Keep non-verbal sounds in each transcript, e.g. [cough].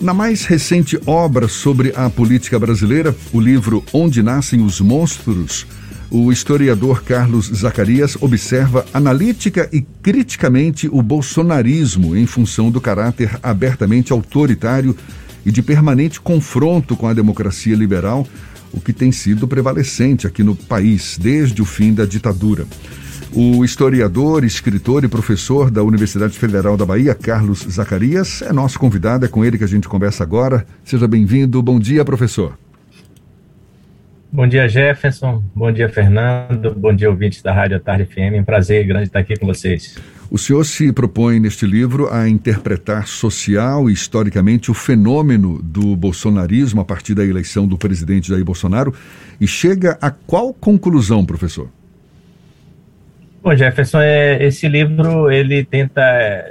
Na mais recente obra sobre a política brasileira, o livro Onde Nascem os Monstros, o historiador Carlos Zacarias observa analítica e criticamente o bolsonarismo em função do caráter abertamente autoritário e de permanente confronto com a democracia liberal, o que tem sido prevalecente aqui no país desde o fim da ditadura. O historiador, escritor e professor da Universidade Federal da Bahia, Carlos Zacarias, é nosso convidado, é com ele que a gente conversa agora. Seja bem-vindo. Bom dia, professor. Bom dia, Jefferson. Bom dia, Fernando. Bom dia, ouvintes da Rádio Tarde FM. Um prazer grande estar aqui com vocês. O senhor se propõe neste livro a interpretar social e historicamente o fenômeno do bolsonarismo a partir da eleição do presidente Jair Bolsonaro e chega a qual conclusão, professor? Bom, Jefferson, é, esse livro ele tenta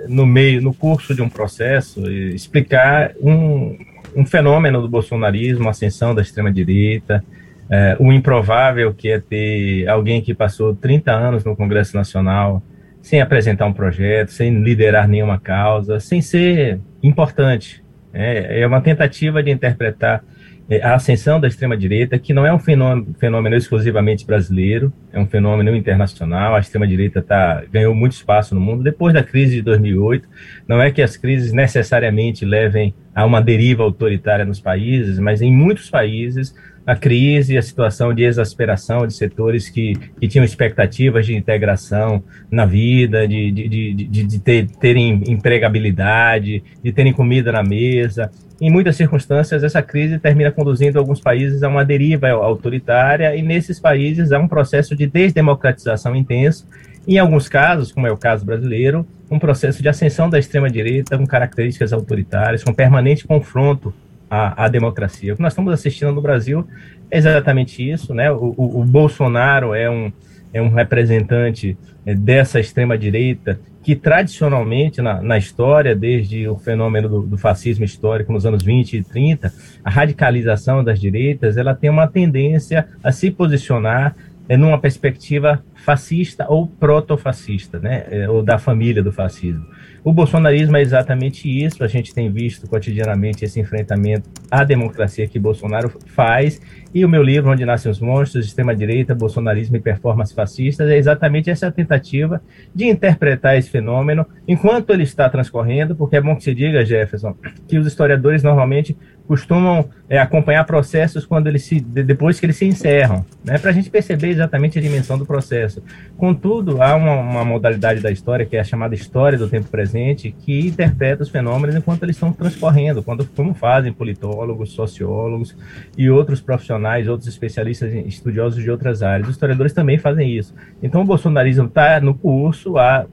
no meio, no curso de um processo, explicar um, um fenômeno do bolsonarismo, a ascensão da extrema direita, é, o improvável que é ter alguém que passou 30 anos no Congresso Nacional sem apresentar um projeto, sem liderar nenhuma causa, sem ser importante. É, é uma tentativa de interpretar é, a ascensão da extrema-direita, que não é um fenômeno, fenômeno, exclusivamente brasileiro, é um fenômeno internacional. A extrema-direita tá, ganhou muito espaço no mundo depois da crise de 2008. Não é que as crises necessariamente levem a uma deriva autoritária nos países, mas em muitos países a crise, a situação de exasperação de setores que, que tinham expectativas de integração na vida, de, de, de, de, ter, terem empregabilidade, de terem comida na mesa. Em muitas circunstâncias, essa crise termina conduzindo alguns países a uma deriva autoritária, e nesses países há um processo de desdemocratização intenso. Em alguns casos, como é o caso brasileiro, um processo de ascensão da extrema-direita com características autoritárias, com permanente confronto à, à, democracia. O que nós estamos assistindo no Brasil é exatamente isso, né? O, o, o Bolsonaro é um, é um representante é, dessa extrema-direita que tradicionalmente na, na, história, desde o fenômeno do, do, fascismo histórico nos anos 20 e 30, a radicalização das direitas, ela tem uma tendência a se posicionar numa perspectiva fascista ou proto-fascista, né, é, ou da família do fascismo. O bolsonarismo é exatamente isso, a gente tem visto cotidianamente esse enfrentamento à democracia que Bolsonaro faz, e o meu livro, Onde Nascem os Monstros, Extrema-Direita, Bolsonarismo e Performance Fascistas, é exatamente essa tentativa de interpretar esse fenômeno enquanto ele está transcorrendo, porque é bom que se diga, Jefferson, que os historiadores normalmente costumam é, acompanhar processos quando eles se, depois que eles se encerram, né, para a gente perceber exatamente a dimensão do processo. Contudo, há uma, uma, modalidade da história que é a chamada história do tempo presente, que interpreta os fenômenos enquanto eles estão transcorrendo, quando, como fazem politólogos, sociólogos e outros profissionais, outros especialistas estudiosos de outras áreas. Os historiadores também fazem isso. Então, o bolsonarismo está no curso, há,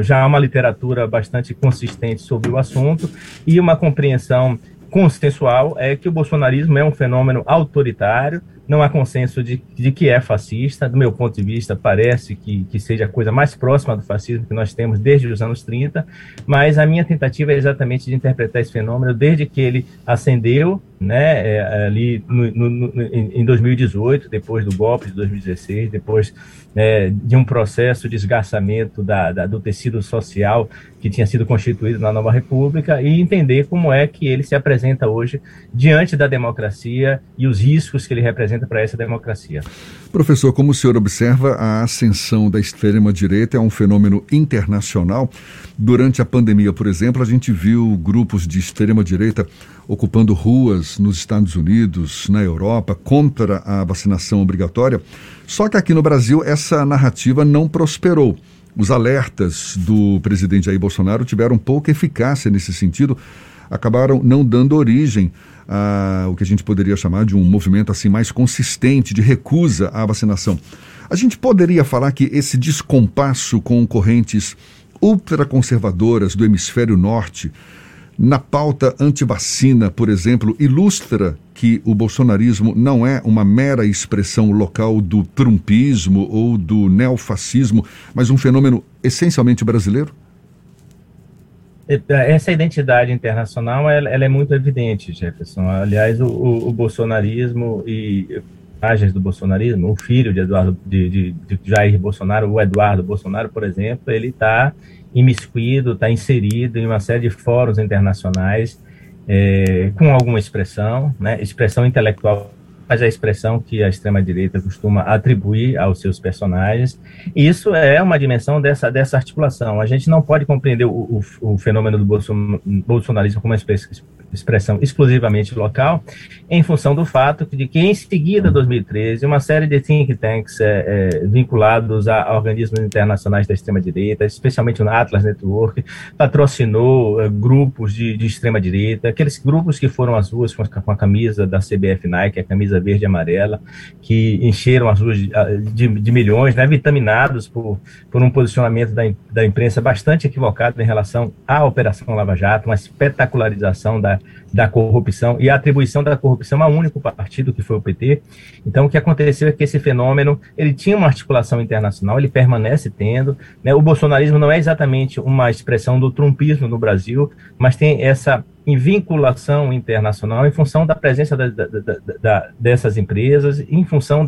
já há uma literatura bastante consistente sobre o assunto e uma compreensão consensual é que o bolsonarismo é um fenômeno autoritário, não há consenso de, de que é fascista. Do meu ponto de vista, parece que, que seja a coisa mais próxima do fascismo que nós temos desde os anos 30, mas a minha tentativa é exatamente de interpretar esse fenômeno desde que ele ascendeu, né, é, ali no, no, no, em 2018, depois do golpe de 2016, depois é, de um processo de esgarçamento da, da, do tecido social que tinha sido constituído na nova república e entender como é que ele se apresenta hoje diante da democracia e os riscos que ele representa para essa democracia. Professor, como o senhor observa, a ascensão da extrema-direita é um fenômeno internacional. Durante a pandemia, por exemplo, a gente viu grupos de extrema-direita ocupando ruas nos Estados Unidos, na Europa, contra a vacinação obrigatória. Só que aqui no Brasil essa narrativa não prosperou. Os alertas do presidente Jair Bolsonaro tiveram pouca eficácia nesse sentido, acabaram não dando origem a o que a gente poderia chamar de um movimento assim mais consistente de recusa à vacinação. A gente poderia falar que esse descompasso com correntes ultraconservadoras do hemisfério norte na pauta antivacina, por exemplo, ilustra que o bolsonarismo não é uma mera expressão local do trumpismo ou do neofascismo, mas um fenômeno essencialmente brasileiro? Essa identidade internacional ela, ela é muito evidente, Jefferson. Aliás, o, o, o bolsonarismo e imagens do bolsonarismo, o filho de Eduardo de, de, de Jair Bolsonaro, o Eduardo Bolsonaro, por exemplo, ele está imiscuído, está inserido em uma série de fóruns internacionais é, com alguma expressão, né, expressão intelectual mas a expressão que a extrema-direita costuma atribuir aos seus personagens. Isso é uma dimensão dessa, dessa articulação. A gente não pode compreender o, o, o fenômeno do bolsonarismo como uma expressão exclusivamente local, em função do fato de que, em seguida, 2013, uma série de think tanks é, é, vinculados a, organismos internacionais da extrema-direita, especialmente o Atlas Network, patrocinou é, grupos de, de extrema-direita, aqueles grupos que foram às ruas com a, com a, camisa da CBF Nike, a camisa verde e amarela, que encheram as ruas de, de, de milhões, né, vitaminados por, por um posicionamento da, da imprensa bastante equivocado em relação à Operação Lava Jato, uma espetacularização da da corrupção e a atribuição da corrupção a um único partido, que foi o PT. Então, o que aconteceu é que esse fenômeno, ele tinha uma articulação internacional, ele permanece tendo, né? O bolsonarismo não é exatamente uma expressão do trumpismo no Brasil, mas tem essa em vinculação internacional em função da presença da, da, da, dessas empresas, em função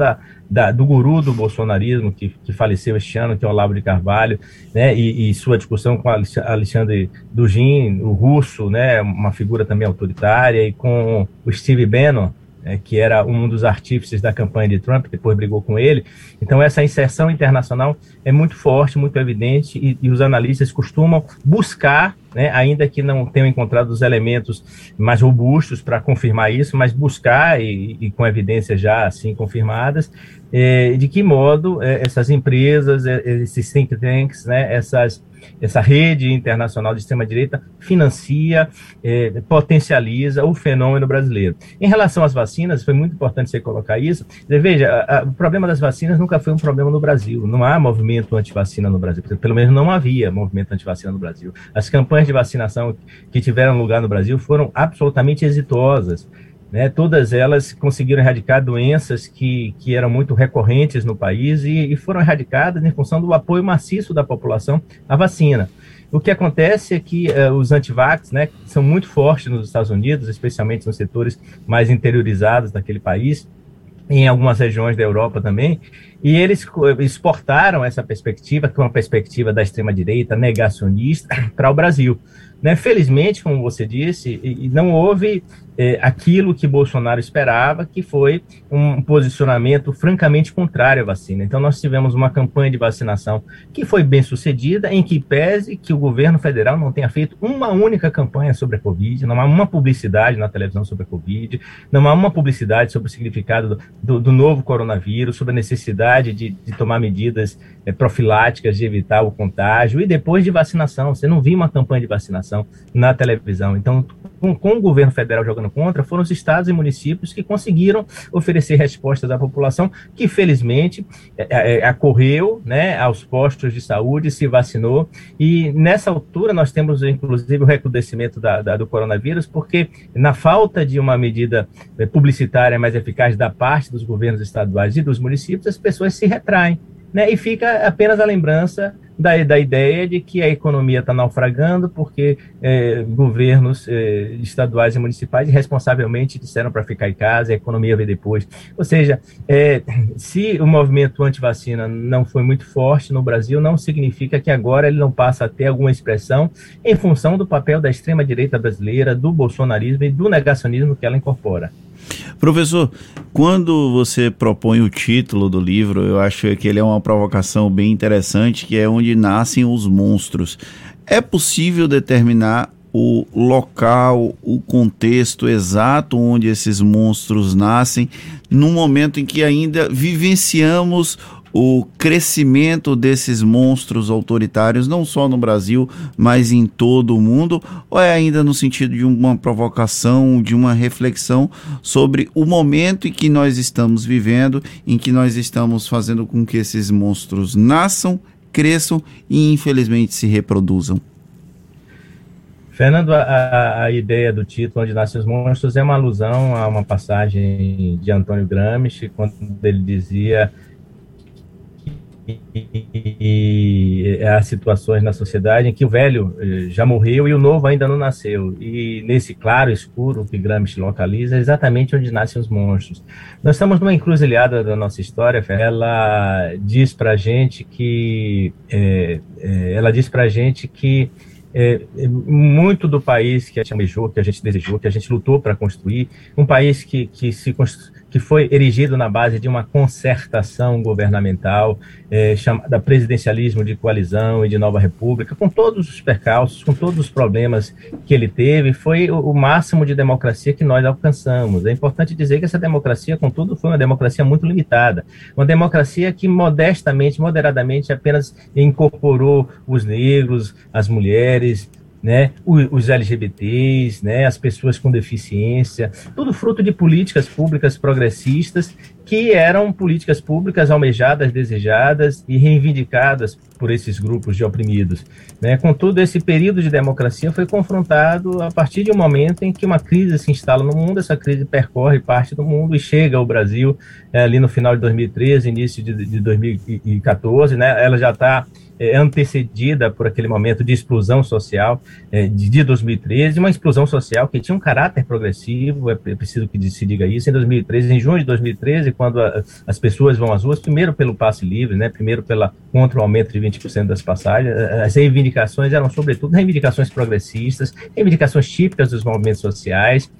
do guru do bolsonarismo que, que, faleceu este ano, que é o Olavo de Carvalho, né, e, e sua discussão com Alexandre Dugin, o russo, né, uma figura também autoritária, e com o Steve Bannon, é, que era um dos artífices da campanha de Trump, depois brigou com ele. Então, essa inserção internacional é muito forte, muito evidente, e, e os analistas costumam buscar, né, ainda que não tenham encontrado os elementos mais robustos para confirmar isso, mas buscar, e, e, com evidências já assim confirmadas, é, de que modo é, essas empresas, é, esses think tanks, né, essas essa rede internacional de extrema-direita financia, é, potencializa o fenômeno brasileiro. Em relação às vacinas, foi muito importante você colocar isso. Veja, a, a, o problema das vacinas nunca foi um problema no Brasil. Não há movimento anti-vacina no Brasil. Pelo menos não havia movimento anti-vacina no Brasil. As campanhas de vacinação que tiveram lugar no Brasil foram absolutamente exitosas. Né, todas elas conseguiram erradicar doenças que, que eram muito recorrentes no país e, e foram erradicadas em função do apoio maciço da população à vacina. O que acontece é que uh, os antivax, né, são muito fortes nos Estados Unidos, especialmente nos setores mais interiorizados daquele país, em algumas regiões da Europa também, e eles exportaram essa perspectiva, que é uma perspectiva da extrema-direita negacionista, [laughs] para o Brasil. Né? Felizmente, como você disse, não houve é, aquilo que Bolsonaro esperava, que foi um posicionamento francamente contrário à vacina. Então, nós tivemos uma campanha de vacinação que foi bem sucedida, em que pese que o governo federal não tenha feito uma única campanha sobre a Covid, não há uma publicidade na televisão sobre a Covid, não há uma publicidade sobre o significado do, do, do novo coronavírus, sobre a necessidade de, de tomar medidas é, profiláticas de evitar o contágio, e depois de vacinação. Você não viu uma campanha de vacinação na televisão. Então, com, com, o governo federal jogando contra, foram os estados e municípios que conseguiram oferecer respostas à população, que felizmente é, é, é, acorreu né, aos postos de saúde, se vacinou, e nessa altura nós temos inclusive o recrudescimento da, da, do coronavírus, porque na falta de uma medida é, publicitária mais eficaz da parte dos governos estaduais e dos municípios, as pessoas se retraem. Né, e fica apenas a lembrança da, da ideia de que a economia está naufragando porque é, governos é, estaduais e municipais irresponsavelmente disseram para ficar em casa a economia veio depois. Ou seja, é, se o movimento anti-vacina não foi muito forte no Brasil, não significa que agora ele não passa a ter alguma expressão em função do papel da extrema-direita brasileira, do bolsonarismo e do negacionismo que ela incorpora. Professor, quando você propõe o título do livro, eu acho que ele é uma provocação bem interessante, que é onde nascem os monstros. É possível determinar o local, o contexto exato onde esses monstros nascem, no momento em que ainda vivenciamos o crescimento desses monstros autoritários, não só no Brasil, mas em todo o mundo? Ou é ainda no sentido de uma provocação, de uma reflexão sobre o momento em que nós estamos vivendo, em que nós estamos fazendo com que esses monstros nasçam, cresçam e infelizmente se reproduzam? Fernando, a, a, ideia do título Onde Nascem os Monstros é uma alusão a uma passagem de Antônio Gramsci, quando ele dizia e há situações na sociedade em que o velho eh, já morreu e o novo ainda não nasceu. E nesse claro escuro que Gramsci localiza é exatamente onde nascem os monstros. Nós estamos numa encruzilhada da nossa história. Ela diz para gente que é, é, ela diz para gente que é, muito do país que a gente almejou, que a gente desejou, que a gente lutou para construir, um país que, que, se, que foi erigido na base de uma concertação governamental, é, chamada presidencialismo de coalizão e de nova república, com todos os percalços, com todos os problemas que ele teve, foi o, o máximo de democracia que nós alcançamos. É importante dizer que essa democracia, contudo, foi uma democracia muito limitada, uma democracia que modestamente, moderadamente, apenas incorporou os negros, as mulheres, né, os LGBTs, né, as pessoas com deficiência, tudo fruto de políticas públicas progressistas que eram políticas públicas almejadas, desejadas e reivindicadas por esses grupos de oprimidos. Né? Contudo, esse período de democracia foi confrontado a partir de um momento em que uma crise se instala no mundo, essa crise percorre parte do mundo e chega ao Brasil é, ali no final de 2013, início de, de 2014, né? ela já está é, antecedida por aquele momento de explosão social é, de, de 2013, uma explosão social que tinha um caráter progressivo, é, é preciso que se diga isso, em 2013, em junho de 2013, quando a, as pessoas vão às ruas, primeiro pelo passe livre, né, primeiro pela, contra o aumento de 20% das passagens, as reivindicações eram sobretudo reivindicações progressistas, reivindicações típicas dos movimentos sociais,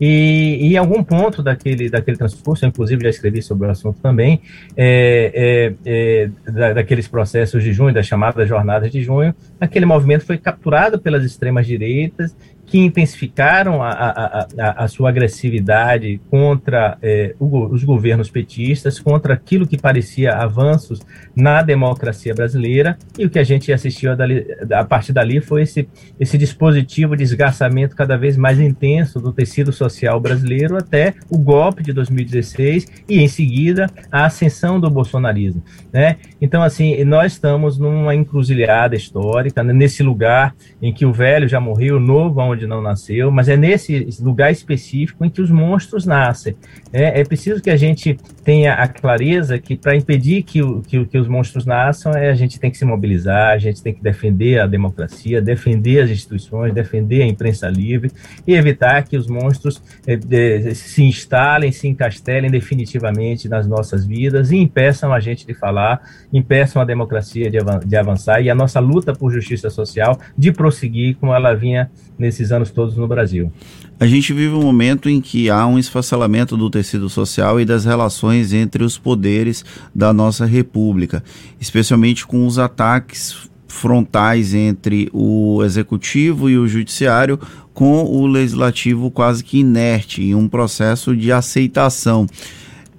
e, e em algum ponto daquele, daquele transcurso, eu inclusive já escrevi sobre o assunto também, é, é, é, daqueles processos de junho, das chamadas jornadas de junho, aquele movimento foi capturado pelas extremas direitas que intensificaram a, a, a, a sua agressividade contra eh, o, os governos petistas, contra aquilo que parecia avanços na democracia brasileira, e o que a gente assistiu dali, a partir dali foi esse, esse dispositivo de esgarçamento cada vez mais intenso do tecido social brasileiro até o golpe de 2016 e, em seguida, a ascensão do bolsonarismo. Né? Então, assim, nós estamos numa encruzilhada histórica, né, nesse lugar em que o velho já morreu, o novo onde onde não nasceu, mas é nesse lugar específico em que os monstros nascem. É, é preciso que a gente tenha a clareza que para impedir que, o, que, que, os monstros nasçam, é, a gente tem que se mobilizar, a gente tem que defender a democracia, defender as instituições, defender a imprensa livre e evitar que os monstros é, se instalem, se encastelem definitivamente nas nossas vidas e impeçam a gente de falar, impeçam a democracia de, avançar e a nossa luta por justiça social de prosseguir como ela vinha anos todos no Brasil. A gente vive um momento em que há um esfacelamento do tecido social e das relações entre os poderes da nossa república, especialmente com os ataques frontais entre o executivo e o judiciário, com o legislativo quase que inerte em um processo de aceitação.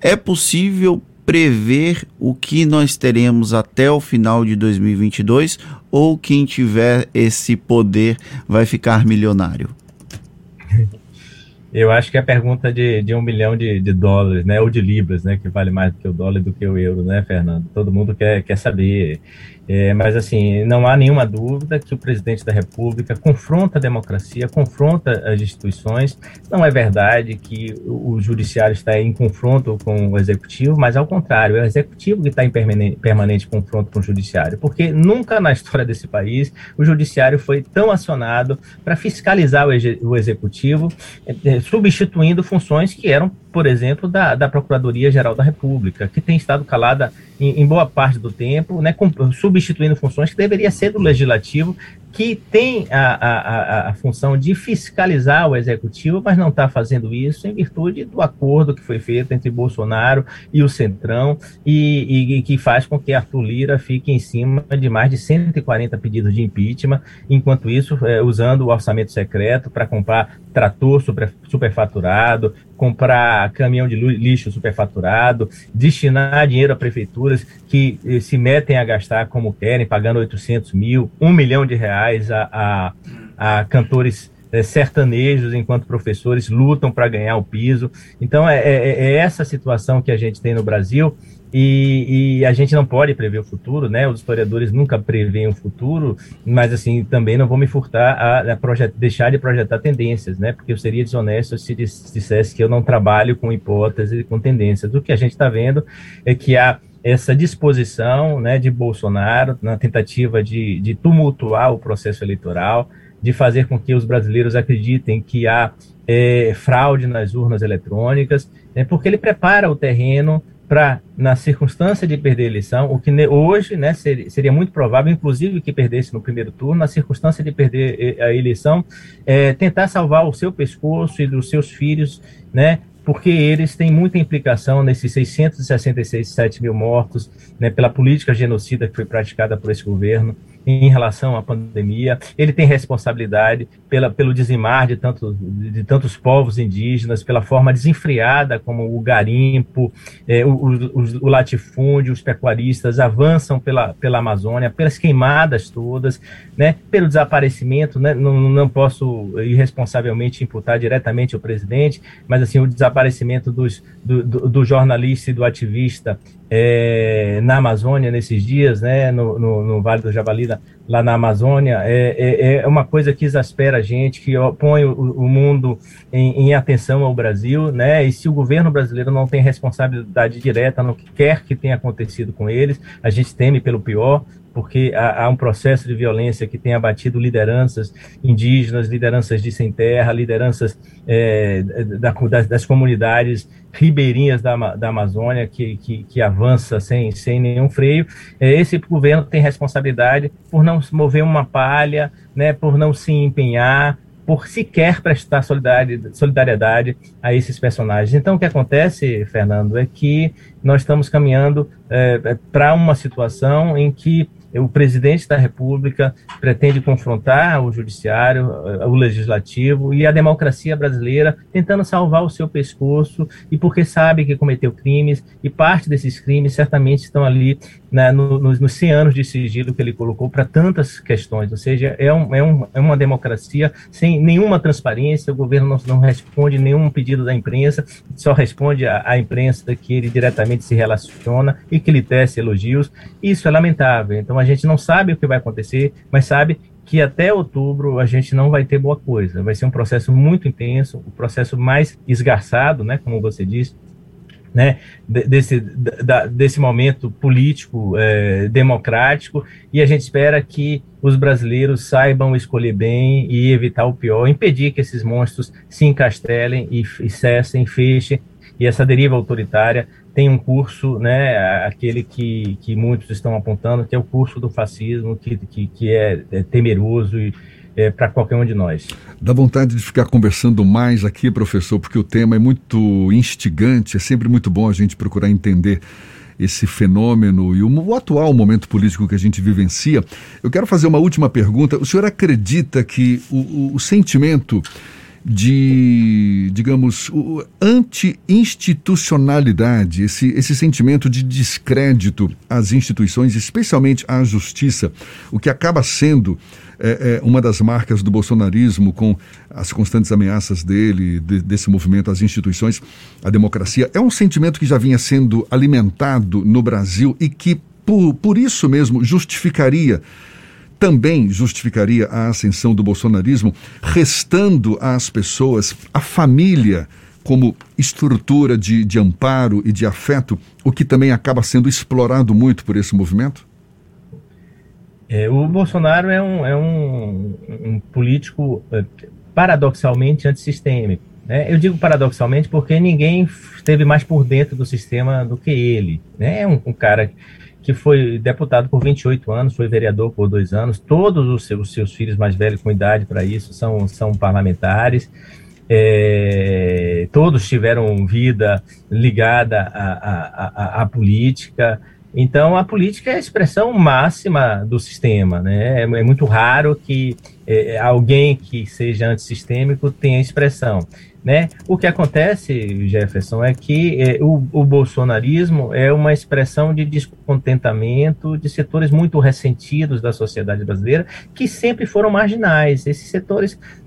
É possível prever o que nós teremos até o final de 2022 ou quem tiver esse poder vai ficar milionário? Eu acho que é a pergunta de, de um milhão de, de, dólares, né, ou de libras, né, que vale mais do que o dólar e do que o euro, né, Fernando? Todo mundo quer, quer saber. É, mas, assim, não há nenhuma dúvida que o presidente da República confronta a democracia, confronta as instituições. Não é verdade que o, judiciário está em confronto com o executivo, mas, ao contrário, é o executivo que está em permanente, permanente confronto com o judiciário, porque nunca na história desse país o judiciário foi tão acionado para fiscalizar o, o executivo, é, é, substituindo funções que eram por exemplo, da, da Procuradoria-Geral da República, que tem estado calada em, em boa parte do tempo, né, com, substituindo funções que deveria ser do Legislativo, que tem a, a, a, função de fiscalizar o executivo, mas não está fazendo isso em virtude do acordo que foi feito entre Bolsonaro e o Centrão, e, e, e, que faz com que Arthur Lira fique em cima de mais de 140 pedidos de impeachment, enquanto isso, é, usando o orçamento secreto para comprar trator super, superfaturado, comprar caminhão de lixo superfaturado, destinar dinheiro a prefeituras que eh, se metem a gastar como querem, pagando 800 mil, um milhão de reais a, a, a cantores é, sertanejos, enquanto professores lutam para ganhar o piso. Então, é, é, é, essa situação que a gente tem no Brasil. E, e, a gente não pode prever o futuro, né? Os historiadores nunca preveem o futuro, mas assim também não vou me furtar a, a deixar de projetar tendências, né? Porque eu seria desonesto se dissesse que eu não trabalho com hipóteses e com tendências. O que a gente está vendo é que há essa disposição, né, de Bolsonaro na tentativa de, de tumultuar o processo eleitoral, de fazer com que os brasileiros acreditem que há é, fraude nas urnas eletrônicas, né, porque ele prepara o terreno para, na circunstância de perder a eleição, o que hoje né, seria, seria, muito provável, inclusive, que perdesse no primeiro turno, na circunstância de perder a eleição, é, tentar salvar o seu pescoço e dos seus filhos, né, porque eles têm muita implicação nesses 667 mil mortos, né, pela política genocida que foi praticada por esse governo em relação à pandemia. Ele tem responsabilidade pela, pelo dizimar de, tanto, de tantos povos indígenas, pela forma desenfreada como o garimpo, é, o, o, latifúndio, os pecuaristas avançam pela, pela Amazônia, pelas queimadas todas, né, pelo desaparecimento. Né, não, não posso irresponsavelmente imputar diretamente ao presidente, mas assim o desaparecimento dos, do, do, do jornalista e do ativista é, na Amazônia nesses dias, né, no, no, no Vale do Javali, lá na Amazônia, é, é, é, uma coisa que exaspera a gente, que põe o, o mundo em, em, atenção ao Brasil, né, e se o governo brasileiro não tem responsabilidade direta no que quer que tenha acontecido com eles, a gente teme pelo pior, porque há, há, um processo de violência que tem abatido lideranças indígenas, lideranças de sem terra, lideranças é, da, das, das, comunidades ribeirinhas da, da Amazônia que, que, que, avança sem, sem nenhum freio. É, esse governo tem responsabilidade por não mover uma palha, né, por não se empenhar, por sequer prestar solidariedade a esses personagens. Então, o que acontece, Fernando, é que nós estamos caminhando é, é para uma situação em que o presidente da República pretende confrontar o judiciário, eh, o legislativo e a democracia brasileira, tentando salvar o seu pescoço e porque sabe que cometeu crimes e parte desses crimes certamente estão ali né, no, nos, nos 100 anos de sigilo que ele colocou para tantas questões. Ou seja, é, um, é, um, é uma democracia sem nenhuma transparência, o governo não, não responde nenhum pedido da imprensa, só responde à imprensa que ele diretamente se relaciona e que lhe tece elogios. Isso é lamentável. Então, a gente não sabe o que vai acontecer, mas sabe que até outubro a gente não vai ter boa coisa. Vai ser um processo muito intenso, o um processo mais esgarçado, né, como você disse, né, desse, da, desse momento político é, democrático e a gente espera que os brasileiros saibam escolher bem e evitar o pior, impedir que esses monstros se encastelem e, e cessem, fechem e essa deriva autoritária tem um curso, né, aquele que, que muitos estão apontando, que é o curso do fascismo, que, que, que é, é temeroso e é, para qualquer um de nós. Dá vontade de ficar conversando mais aqui, professor, porque o tema é muito instigante, é sempre muito bom a gente procurar entender esse fenômeno e o, o, atual momento político que a gente vivencia. Eu quero fazer uma última pergunta. O senhor acredita que o, o, o sentimento de, digamos, anti-institucionalidade, esse, esse sentimento de descrédito às instituições, especialmente à justiça, o que acaba sendo é, é, uma das marcas do bolsonarismo, com as constantes ameaças dele, de, desse movimento às instituições, à democracia, é um sentimento que já vinha sendo alimentado no Brasil e que, por, por isso mesmo, justificaria também justificaria a ascensão do bolsonarismo, restando às pessoas a família como estrutura de, de amparo e de afeto, o que também acaba sendo explorado muito por esse movimento? É, o Bolsonaro é um, é um, um político é, paradoxalmente antissistêmico. Né? Eu digo paradoxalmente porque ninguém esteve mais por dentro do sistema do que ele. Né? É um, um cara que foi deputado por 28 anos, foi vereador por dois anos. Todos os seus, os seus filhos mais velhos com idade para isso são, são parlamentares. É, todos tiveram vida ligada à, à, à, política. Então, a política é a expressão máxima do sistema. Né? É, é muito raro que é, alguém que seja antissistêmico tenha expressão. Né? O que acontece, Jefferson, é que é, o, o, bolsonarismo é uma expressão de descontentamento de setores muito ressentidos da sociedade brasileira que sempre foram marginais. Esses setores é,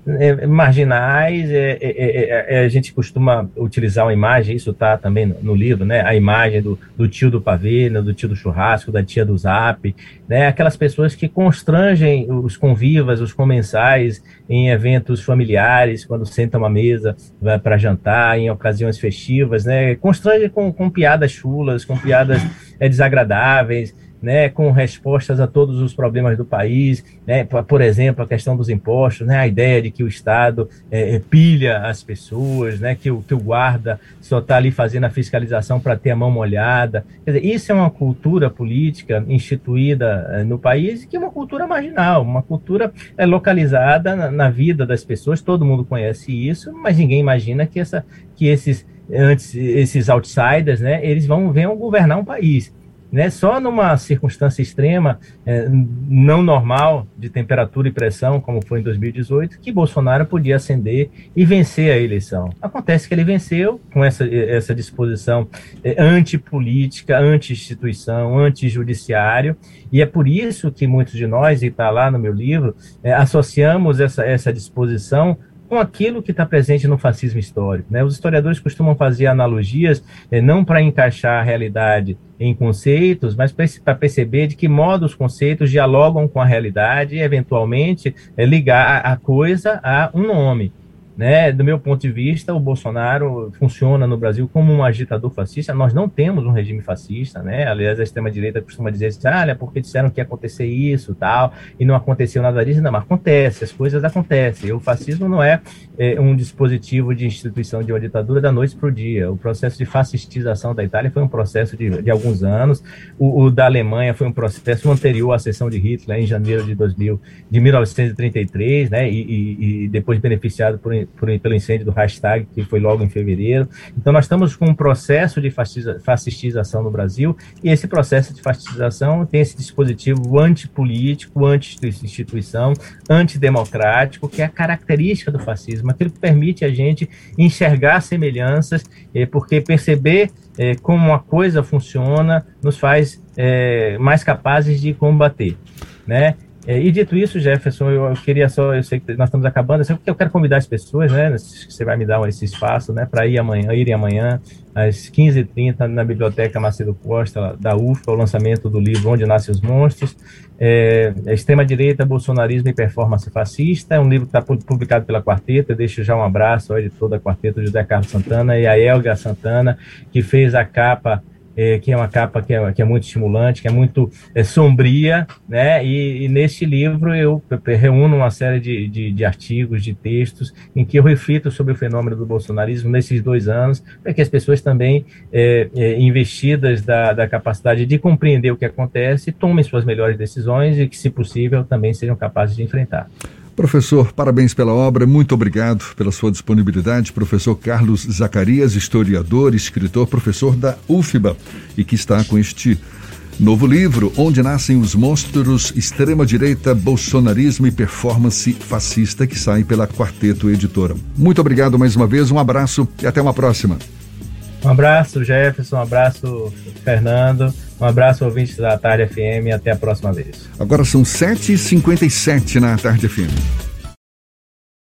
marginais, é, é, é, é a gente costuma utilizar uma imagem, isso está também no, livro, né? a imagem do, do tio do pavê, né? do tio do churrasco, da tia do zap, né? aquelas pessoas que constrangem os convivas, os comensais em eventos familiares, quando sentam à mesa para jantar, em ocasiões festivas, né? Constrange com, com piadas chulas, com piadas é, desagradáveis, né, com respostas a todos os problemas do país, né, por exemplo, a questão dos impostos, né, a ideia de que o Estado é, é pilha as pessoas, né, que, o, que o guarda só está ali fazendo a fiscalização para ter a mão molhada. Quer dizer, isso é uma cultura política instituída é, no país que é uma cultura marginal, uma cultura é, localizada na, na vida das pessoas, todo mundo conhece isso, mas ninguém imagina que, essa, que esses antes esses outsiders, né, eles vão venham governar um país né, só numa circunstância extrema, é, não normal, de temperatura e pressão, como foi em 2018, que Bolsonaro podia ascender e vencer a eleição. Acontece que ele venceu com essa, essa disposição é, antipolítica, anti-instituição, anti-judiciário, e é por isso que muitos de nós, e está lá no meu livro, é, associamos essa, essa disposição com aquilo que está presente no fascismo histórico. Né? Os historiadores costumam fazer analogias, eh, não para encaixar a realidade em conceitos, mas para perceber de que modo os conceitos dialogam com a realidade e, eventualmente, eh, ligar a, a coisa a um nome. Né? Do meu ponto de vista, o Bolsonaro funciona no Brasil como um agitador fascista. Nós não temos um regime fascista, né? Aliás, a extrema-direita costuma dizer assim, ah, porque disseram que ia acontecer isso tal, e não aconteceu nada disso. Não, mas acontece, as coisas acontecem. O fascismo não é, é um dispositivo de instituição de uma ditadura da noite para o dia. O processo de fascistização da Itália foi um processo de, de alguns anos. O, o, da Alemanha foi um processo anterior à sessão de Hitler, em janeiro de 2000, de 1933, né? E, e, e depois beneficiado por por, pelo incêndio do hashtag, que foi logo em fevereiro. Então, nós estamos com um processo de fascistização no Brasil, e esse processo de fascistização tem esse dispositivo antipolítico, anti-instituição, antidemocrático, que é a característica do fascismo, aquilo que permite a gente enxergar semelhanças, eh, porque perceber eh, como uma coisa funciona nos faz eh, mais capazes de combater. Né? É, e dito isso, Jefferson, eu, eu, queria só, eu sei que nós estamos acabando, eu, eu quero convidar as pessoas, né, você vai me dar esse espaço, né, para ir amanhã, irem amanhã, às 15h30, na Biblioteca Macedo Costa, da UFA, o lançamento do livro Onde Nascem os Monstros, é, é Extrema-Direita, Bolsonarismo e Performance Fascista, é um livro que está publicado pela Quarteta, eu deixo já um abraço ao editor da Quarteta, José Carlos Santana, e a Elga Santana, que fez a capa é, que é uma capa que é, que é muito estimulante, que é muito é, sombria, né? E, e, neste livro eu reúno uma série de, de, de, artigos, de textos, em que eu reflito sobre o fenômeno do bolsonarismo nesses dois anos, para que as pessoas também, é, é, investidas da, da capacidade de compreender o que acontece, tomem suas melhores decisões e que, se possível, também sejam capazes de enfrentar. Professor, parabéns pela obra, muito obrigado pela sua disponibilidade. Professor Carlos Zacarias, historiador, escritor, professor da UFBA e que está com este novo livro, Onde Nascem os Monstros, Extrema-Direita, Bolsonarismo e Performance Fascista, que sai pela Quarteto Editora. Muito obrigado mais uma vez, um abraço e até uma próxima. Um abraço, Jefferson, um abraço, Fernando. Um abraço, ouvintes da Tarde FM, e até a próxima vez. Agora são 7h57 na Tarde FM.